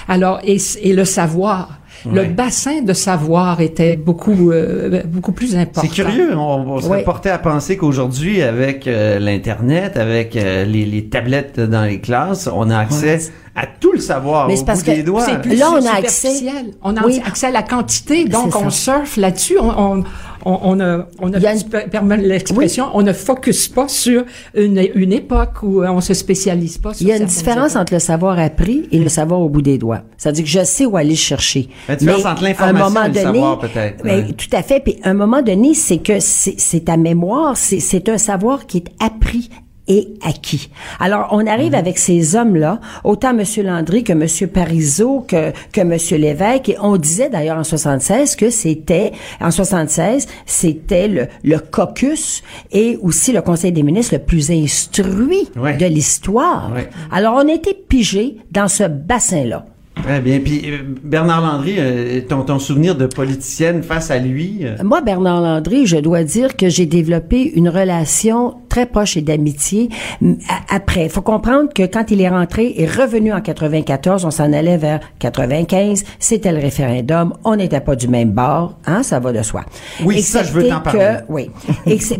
Alors et, et le savoir. Ouais. Le bassin de savoir était beaucoup euh, beaucoup plus important. C'est curieux, on, on serait porté à penser qu'aujourd'hui, avec euh, l'Internet, avec euh, les, les tablettes dans les classes, on a accès à tout le savoir Mais au c'est bout parce des que doigts. C'est plus Là, on a accès-. On a Oui. accès à la quantité, donc on ça. surfe là-dessus. On, on, on, on a, on a, Il y a une- l'expression, on ne focus pas sur une, une époque où on se spécialise pas sur Il y a une différence époques. entre le savoir appris et le savoir au bout des doigts. C'est-à-dire que je sais où aller chercher. La différence entre l'information et le savoir, peut-être, ouais. Tout à fait. Puis, à un moment donné, c'est que c'est c'est ta mémoire, c'est c'est un savoir qui est appris et. Alors, on arrive avec ces hommes-là, autant M. Landry que M. Parizeau, que, que M. Lévesque, et on disait d'ailleurs en 76 que c'était, en 76, c'était le, le caucus et aussi le Conseil des ministres le plus instruit Ouais. de l'histoire. Ouais. Alors, on a été pigé dans ce bassin-là. Très bien. Puis euh, Bernard Landry, euh, ton, ton souvenir de politicienne face à lui, euh, Moi, Bernard Landry, je dois dire que j'ai développé une relation très proche et d'amitié après. Il faut comprendre que quand il est rentré et revenu en 94, on s'en allait vers 95, c'était le référendum, on n'était pas du même bord, hein, ça va de soi. Oui, ça, je veux t'en parler. que- oui.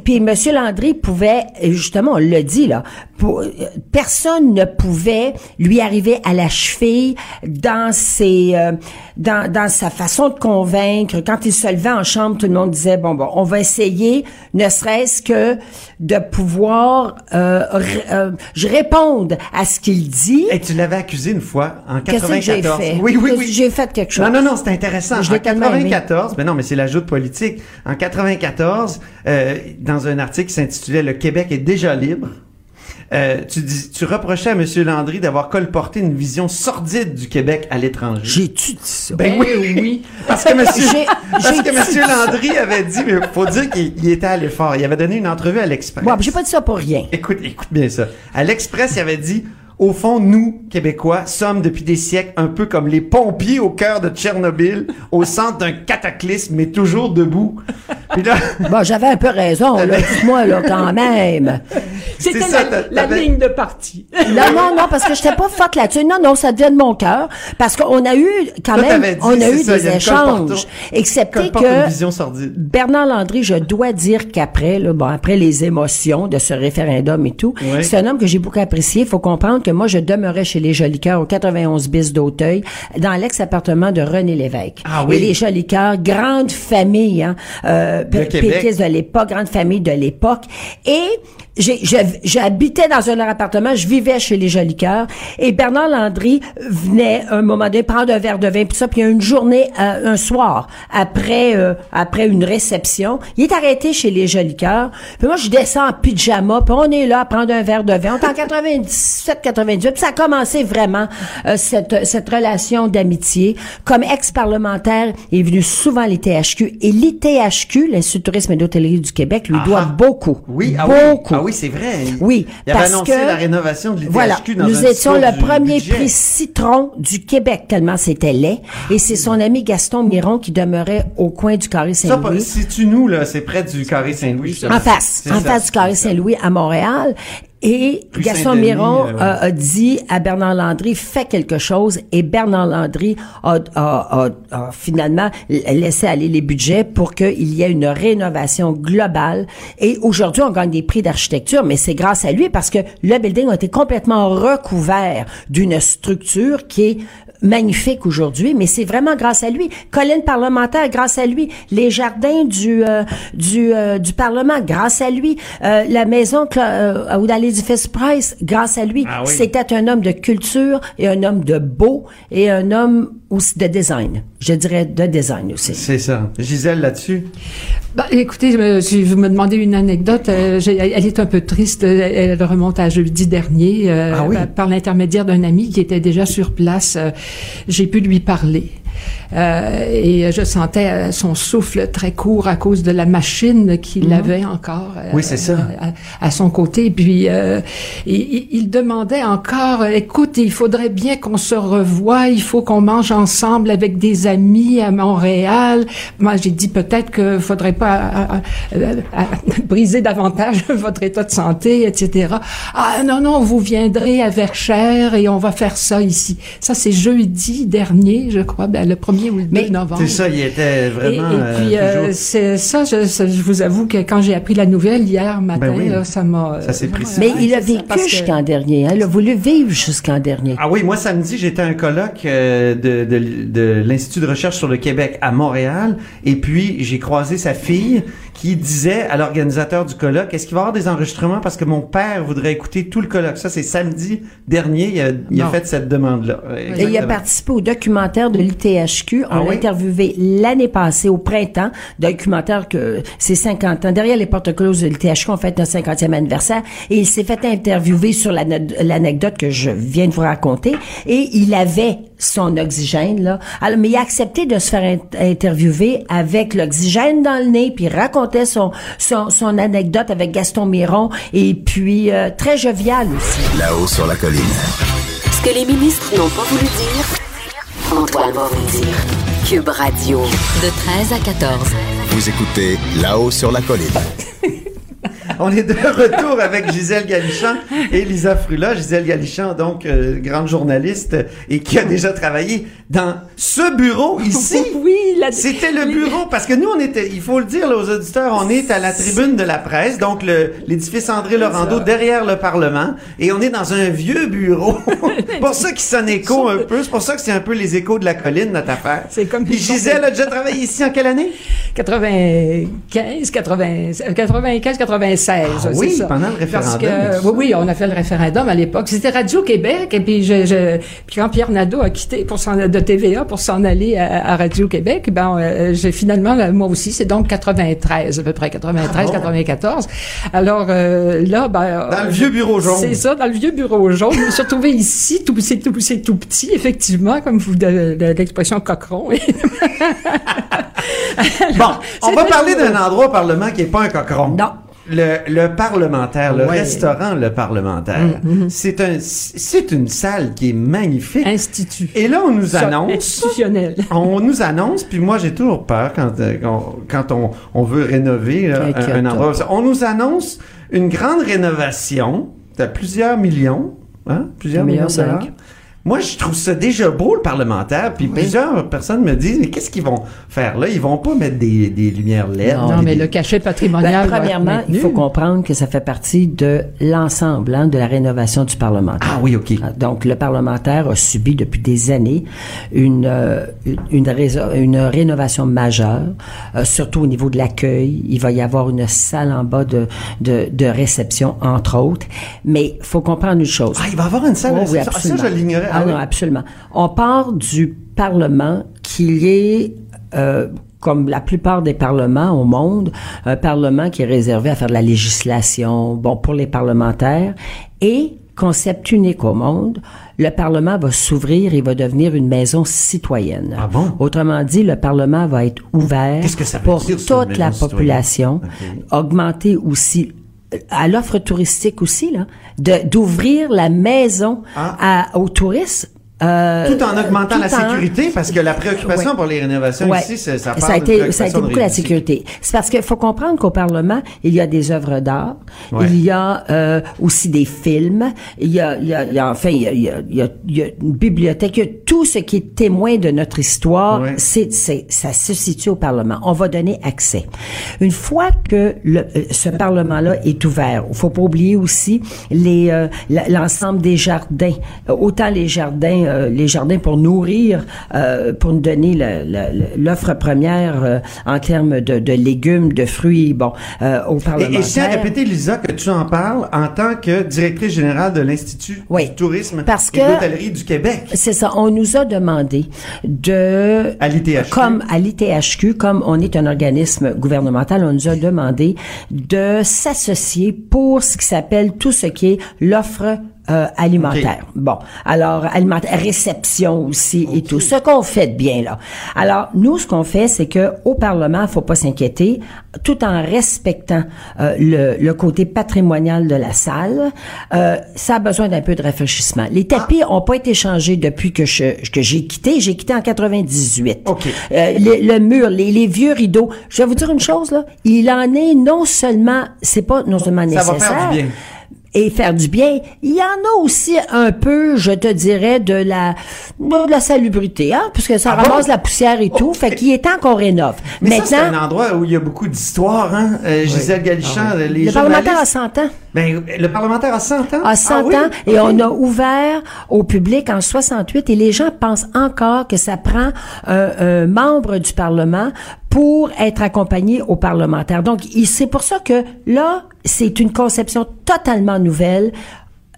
Puis M. Landry pouvait, justement, on l'a dit là, pour- euh, personne ne pouvait lui arriver à la cheville dans ses, euh, dans, dans sa façon de convaincre. Quand il se levait en chambre, tout le monde disait bon bon, on va essayer, ne serait-ce que de pouvoir euh, euh, je réponde à ce qu'il dit. Et tu l'avais accusé une fois en Qu'est-ce que 94. j'ai fait? Oui, oui, oui. J'ai fait quelque chose. Non, non, non, c'est intéressant. Je en tellement aimé. 94, mais non, mais c'est l'ajout de politique. En 94, euh, dans un article qui s'intitulait Le Québec est déjà libre. Euh, tu, dis, tu reprochais à M. Landry d'avoir colporté une vision sordide du Québec à l'étranger. J'ai-tu dit ça? Ben Eh oui. Parce que parce j'ai que dit- monsieur Landry avait dit, mais faut dire qu'il il était à l'effort. Il avait donné une entrevue à l'Express. Bon, j'ai pas dit ça pour rien. Écoute, écoute bien ça. À l'Express, il avait dit au fond, nous, Québécois, sommes depuis des siècles un peu comme les pompiers au cœur de Tchernobyl, au centre d'un cataclysme, mais toujours debout. Puis là, Bon, j'avais un peu raison, là. Dites-moi, là, quand même. C'était la, ligne de parti. Non, non, non, parce que j'étais pas forte là-dessus. Non, non, ça devient de mon cœur. Parce qu'on a eu, quand même, dit, on a eu ça, des a échanges. Excepté une que vision sordide. Bernard Landry, je dois dire qu'après, là, bon, après les émotions de ce référendum et tout, Oui. c'est un homme que j'ai beaucoup apprécié. Il faut comprendre que moi, je demeurais chez les Jolicoeurs au 91 bis d'Auteuil, dans l'ex-appartement de René Lévesque. Ah oui. Et les Jolicoeurs, grande famille, hein, euh, De l'époque, grande famille de l'époque. Et j'habitais dans un de leurs appartements, je vivais chez les Jolicoeurs, et Bernard Landry venait un moment donné prendre un verre de vin, puis ça, puis une journée, euh, un soir, après euh, après une réception, il est arrêté chez les Jolicoeurs, puis moi, je descends en pyjama, puis on est là à prendre un verre de vin, on est en 97, 98, puis ça a commencé vraiment, euh, cette, cette relation d'amitié. Comme ex-parlementaire, il est venu souvent à l'ITHQ, et l'ITHQ, l'Institut de tourisme et d'hôtellerie du Québec, lui doit Ah. beaucoup. Oui, ah oui. beaucoup. Ah oui, c'est vrai. Oui, Il avait parce annoncé que- la rénovation de Voilà, dans nous étions le premier budget. prix citron du Québec, tellement c'était laid. Et c'est son ami Gaston Miron qui demeurait au coin du Carré Saint-Louis. si tu nous, là, c'est près du carré Saint-Louis. En face, en ça. face du Carré Saint-Louis à Montréal. Et Gaston Miron euh, a, a dit à Bernard Landry, fais quelque chose. Et Bernard Landry a, a- a- a finalement laissé aller les budgets pour qu'il y ait une rénovation globale. Et aujourd'hui, on gagne des prix d'architecture, mais c'est grâce à lui parce que le building a été complètement recouvert d'une structure qui est magnifique aujourd'hui, mais c'est vraiment grâce à lui. Colline parlementaire, grâce à lui. Les jardins du euh, du euh, du Parlement, grâce à lui. Euh, la maison euh, où dans l'édifice Price, grâce à lui. Ah oui. C'était un homme de culture et un homme de beau et un homme aussi de design. Je dirais de design aussi. C'est ça. Gisèle, là-dessus? Bah, écoutez, je si vous me demandez une anecdote, euh, elle est un peu triste. Elle, elle remonte à jeudi dernier. euh, Ah oui? par- Par l'intermédiaire d'un ami qui était déjà sur place, euh, j'ai pu lui parler. Euh, et je sentais euh, son souffle très court à cause de la machine qu'il avait encore euh. Oui, c'est ça. à, à son côté. Puis euh, il, il- demandait encore, écoute, il faudrait bien qu'on se revoie, il faut qu'on mange ensemble avec des amis à Montréal. Moi, j'ai dit peut-être que faudrait pas briser davantage votre état de santé, etc. Ah non, non, vous viendrez à Verchères et on va faire ça ici. Ça, c'est jeudi dernier, je crois, ben, le 1er ou le 2 Mais novembre. C'est ça, il était Et, vraiment. et euh, puis, euh, toujours- c'est ça, je, ça, je vous avoue que quand j'ai appris la nouvelle hier matin, Ben oui. là, ça m'a... Ça s'est euh, précisé. Mais il a vécu que- jusqu'en dernier. Hein? Il a voulu vivre jusqu'en dernier. Ah oui, moi samedi, j'étais à un colloque euh, de, de, de l'Institut de recherche sur le Québec à Montréal et puis j'ai croisé sa fille qui disait à l'organisateur du colloque, est-ce qu'il va y avoir des enregistrements? Parce que mon père voudrait écouter tout le colloque. Ça, c'est samedi dernier, il a, il a Non. fait cette demande-là. Et il a participé au documentaire de l'ITHQ. On Ah l'a oui? interviewé l'année passée, au printemps, documentaire que c'est 50 ans. Derrière les portes closes de l'ITHQ, on fait notre 50e anniversaire. Et il s'est fait interviewer sur l'ane- l'anecdote que je viens de vous raconter. Et il avait son oxygène, là. Alors, mais il a accepté de se faire in- interviewer avec l'oxygène dans le nez, puis il racontait son, son, son anecdote avec Gaston Miron, et puis euh, très jovial aussi. Là-haut sur la colline. Ce que les ministres n'ont pas voulu dire, Antoine dire. Cube Radio, de 13 à 14. Vous écoutez Là-haut sur la colline. On est de retour avec Gisèle Galichan et Lisa Frula. Gisèle Galichan, donc euh, grande journaliste et qui a déjà travaillé dans ce bureau ici. Oui, la... C'était le bureau parce que nous on était, il faut le dire là, aux auditeurs, on est à la tribune de la presse, donc l'édifice André Laurando derrière le Parlement, et on est dans un vieux bureau. pour ça qui sonne écho un peu, c'est pour ça que c'est un peu les échos de la colline notre affaire. C'est comme Puis Gisèle a déjà travaillé ici en quelle année? 95, 80, 95, 96. 96. Ah oui, ça. pendant le Parce référendum. que, oui, oui, on a fait le référendum à l'époque. C'était Radio-Québec, et puis, je, je- puis quand Pierre Nadeau a quitté pour s'en, de TVA pour s'en aller à, à Radio-Québec, ben, euh, j'ai finalement, là, moi aussi, c'est donc 93, à peu près, 93, Ah bon? 94. Alors, euh, là, ben... Dans le euh, vieux bureau jaune. C'est ça, dans le vieux bureau jaune. Je me suis retrouvé ici, tout, c'est tout, petit, effectivement, comme vous, de, de l'expression coqueron. Bon, on va parler d'un endroit au Parlement qui est pas un cochon. Non. Le, le parlementaire, le Ouais. restaurant Le Parlementaire, c'est un, c'est une salle qui est magnifique. Institut. Et là, on nous annonce, Institutionnel. on nous annonce, puis moi j'ai toujours peur quand, euh, quand, on, on veut rénover là, un, un endroit. On nous annonce une grande rénovation de plusieurs millions, hein, plusieurs millions million de dollars. Moi, je trouve ça déjà beau, le parlementaire, puis plusieurs personnes me disent, mais qu'est-ce qu'ils vont faire là? Ils vont pas mettre des, des lumières LED. Non, mais des- le cachet Ben, patrimonial. être premièrement, il faut comprendre que ça fait partie de l'ensemble hein, de la rénovation du parlementaire. Ah oui, OK. Ah, Donc, le parlementaire a subi depuis des années une, euh, une, une, réso- une rénovation majeure, euh, surtout au niveau de l'accueil. Il va y avoir une salle en bas de, de, de réception, entre autres. Mais faut comprendre une chose. Ah, il va y avoir une salle Oh, de oui, réception. Ah, ça, absolument. je l'ignorais. Ah, oui. non, absolument. On part du Parlement qui est... euh, comme la plupart des parlements au monde, un parlement qui est réservé à faire de la législation, bon, pour les parlementaires, et concept unique au monde, le Parlement va s'ouvrir et va devenir une maison citoyenne. Ah bon? Autrement dit, le Parlement va être ouvert que ça pour dire, toute la population, augmenter aussi à l'offre touristique aussi là, de d'ouvrir la maison Ah. à, aux touristes. Euh, Tout en augmentant tout la en- sécurité, parce que la préoccupation Ouais. pour les rénovations Ouais. ici, ça ça parle a de été, ça a été beaucoup la sécurité. C'est parce qu'il faut comprendre qu'au Parlement, il y a des œuvres d'art, Ouais. il y a euh, aussi des films, il y a, il y a, il y a- enfin, il y a, il y a, il y a- a une bibliothèque, il y a tout ce qui est témoin de notre histoire, c'est, c'est, ça se situe au Parlement. On va donner accès. Une fois que le, euh, ce Parlement-là est ouvert, il faut pas oublier aussi les, euh, l'ensemble des jardins, Euh, autant les jardins, euh, les jardins pour nourrir, euh, pour nous donner l'offre première euh, en termes de, de légumes, de fruits, bon, euh, au Parlement. Et, et je tiens à répéter, Lisa, que tu en parles en tant que directrice générale de l'Institut Oui. du tourisme Parce et que- de l'hôtellerie du Québec. C'est ça. On nous a demandé de, À l'ITHQ. comme à l'ITHQ, comme on est un organisme gouvernemental, on nous a demandé de s'associer pour ce qui s'appelle tout ce qui est l'offre euh, alimentaire. Bon, alors alimentaire, réception aussi et tout. Ce qu'on fait de bien là. Alors nous, ce qu'on fait, c'est que au Parlement, faut pas s'inquiéter, tout en respectant euh, le, le côté patrimonial de la salle. Euh, ça a besoin d'un peu de rafraîchissement. Les tapis ont pas été changés depuis que je que j'ai quitté. J'ai quitté en 98. OK. Euh, le, le mur, les, les vieux rideaux. Je vais vous dire une chose là. Il en est non seulement, c'est pas non seulement Ça va nécessaire. faire du bien. Et faire du bien. Il y en a aussi un peu, je te dirais, de la de la salubrité, hein, parce que ça Ah bon? ramasse la poussière et tout. Fait qu'il est temps qu'on rénove. Mais ça, c'est Maintenant, un endroit où il y a beaucoup d'histoire, hein? Euh, Gisèle Galichand, les le parlementaire a journalistes- 100 ans. Ben, le parlementaire a 100 ans? à 100 Ah oui? ans et on a ouvert au public en 68 et les gens pensent encore que ça prend un, un membre du Parlement pour être accompagné au parlementaire. Donc, c'est pour ça que là, c'est une conception totalement nouvelle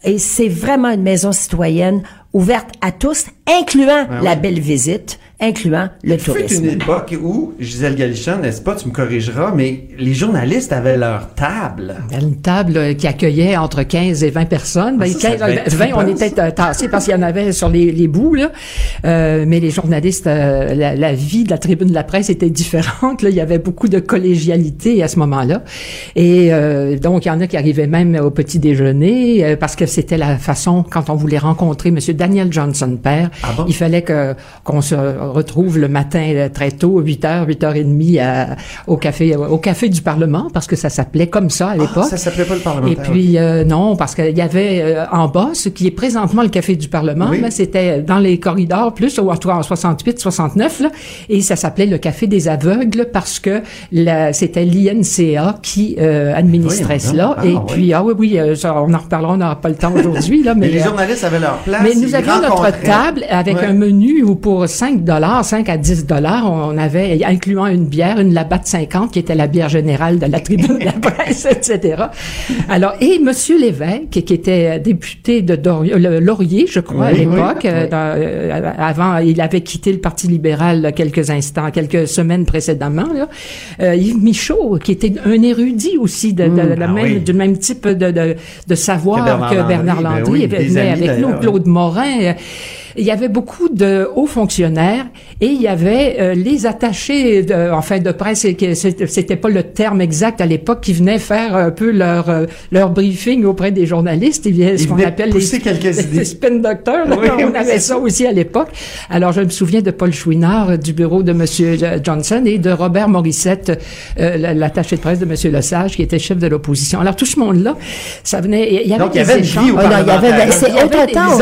et c'est vraiment une maison citoyenne ouverte à tous, incluant Ah la oui. belle visite, incluant le Il fut tourisme. une époque où, Gisèle Galichand, n'est-ce pas, tu me corrigeras, mais les journalistes avaient leur table. Une table euh, qui accueillait entre 15 et 20 personnes. Ben, Ah, ça, ça 15, devait être 20, on était tassés parce qu'il y en avait sur les, les bouts. Là. Euh, mais les journalistes, euh, la, la vie de la tribune de la presse était différente. Là. Il y avait beaucoup de collégialité à ce moment-là. Et euh, donc, il y en a qui arrivaient même au petit déjeuner euh, parce que c'était la façon, quand on voulait rencontrer M. Daniel Johnson père, Ah bon? il fallait que qu'on se retrouve le matin euh, très tôt, 8 h, 8 h 30 à, au café au café du Parlement parce que ça s'appelait comme ça à l'époque. Ah, ça s'appelait pas le Et parlementaire. puis euh, non, parce qu'il y avait euh, en bas ce qui est présentement le café du Parlement, Oui. mais c'était dans les corridors plus ou en tout cas en 68, 69 là, et ça s'appelait le café des aveugles parce que la- c'était l'INCA qui euh, administrait cela. Ah, et oui. puis ah oui oui, euh, ça, on en reparlera, on n'aura pas le temps aujourd'hui là, mais Mais les euh, journalistes avaient leur place. mais ils nous nous avions notre table avec un menu où pour 5 dollars, 5 à 10 dollars, on avait, incluant une bière, une Labatt 50 qui était la bière générale de la tribune de la presse, etc. Alors, et Monsieur Lévesque, qui était député de Laurier, je crois, à l'époque, euh, avant, il avait quitté le Parti libéral quelques instants, quelques semaines précédemment, là. Euh, Yves Michaud, qui était un érudit aussi de, de, la ah même, du même type de, savoir que Bernard Landry, ben venait avec nous, Claude Morin vrai. Il y avait beaucoup de hauts fonctionnaires et il y avait euh, les attachés, de, enfin de presse, c'était pas le terme exact à l'époque, qui venaient faire un peu leur euh, leur briefing auprès des journalistes. Il ce qu'on appelle les, quelques les spin docteurs. on avait ça aussi à l'époque. Alors je me souviens de Paul Chouinard euh, du bureau de Monsieur Johnson et de Robert Morissette, l'attaché de presse de Monsieur Lesage, qui était chef de l'opposition. Alors tout ce monde-là, ça venait. Il y avait Donc, il y avait une vie il y avait, c'est autre temps.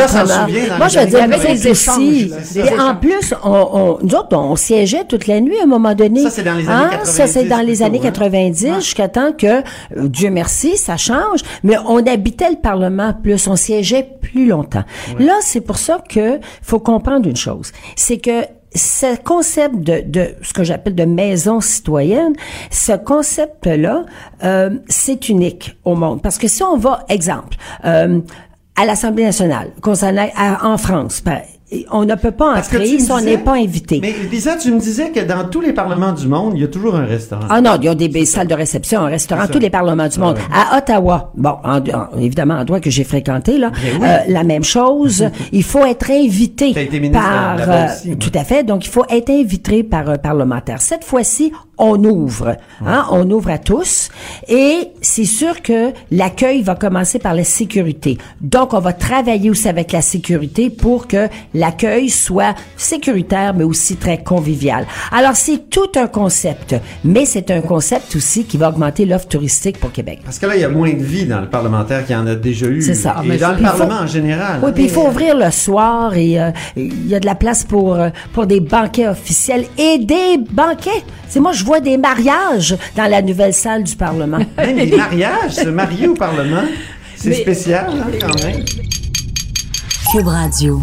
Moi, je veux et en plus, on, on, nous autres, on siégeait toute la nuit à un moment donné. Ça, c'est dans les années 90. Hein? Ça, c'est dans les années 90, hein? jusqu'à temps que, euh, Dieu merci, ça change, mais on habitait le Parlement plus, on siégeait plus longtemps. Là, c'est pour ça que faut comprendre une chose. C'est que ce concept de, de ce que j'appelle de maison citoyenne, ce concept-là, euh, c'est unique au monde. Parce que si on va, exemple, euh, à l'Assemblée nationale, concernant en France, on ne peut pas entrer si on n'est pas invité. Mais Lisa, tu me disais que dans tous les parlements du monde, il y a toujours un restaurant. Ah non, il y a des salles de réception, un restaurant, tous les parlements du monde. À Ottawa, bon, en, évidemment, endroit que j'ai fréquenté là, ben euh, la même chose. il faut être invité par, euh, tout à fait. Donc, il faut être invité par un parlementaire. Cette fois-ci, on ouvre, hein, on ouvre à tous, et c'est sûr que l'accueil va commencer par la sécurité. Donc, on va travailler aussi avec la sécurité pour que l'accueil soit sécuritaire, mais aussi très convivial. Alors, c'est tout un concept, mais c'est un concept aussi qui va augmenter l'offre touristique pour Québec. Parce que là, il y a moins de vie dans le parlementaire qu'il y en a déjà eu. C'est ça. Et mais dans le Parlement en général. Oui, puis il faut ouvrir le soir et euh, il y a de la place pour, euh, pour des banquets officiels et des banquets. C'est moi, je vois des mariages dans la nouvelle salle du Parlement. Même des mariages, se marier au Parlement, c'est spécial, hein, quand même. Cube Radio.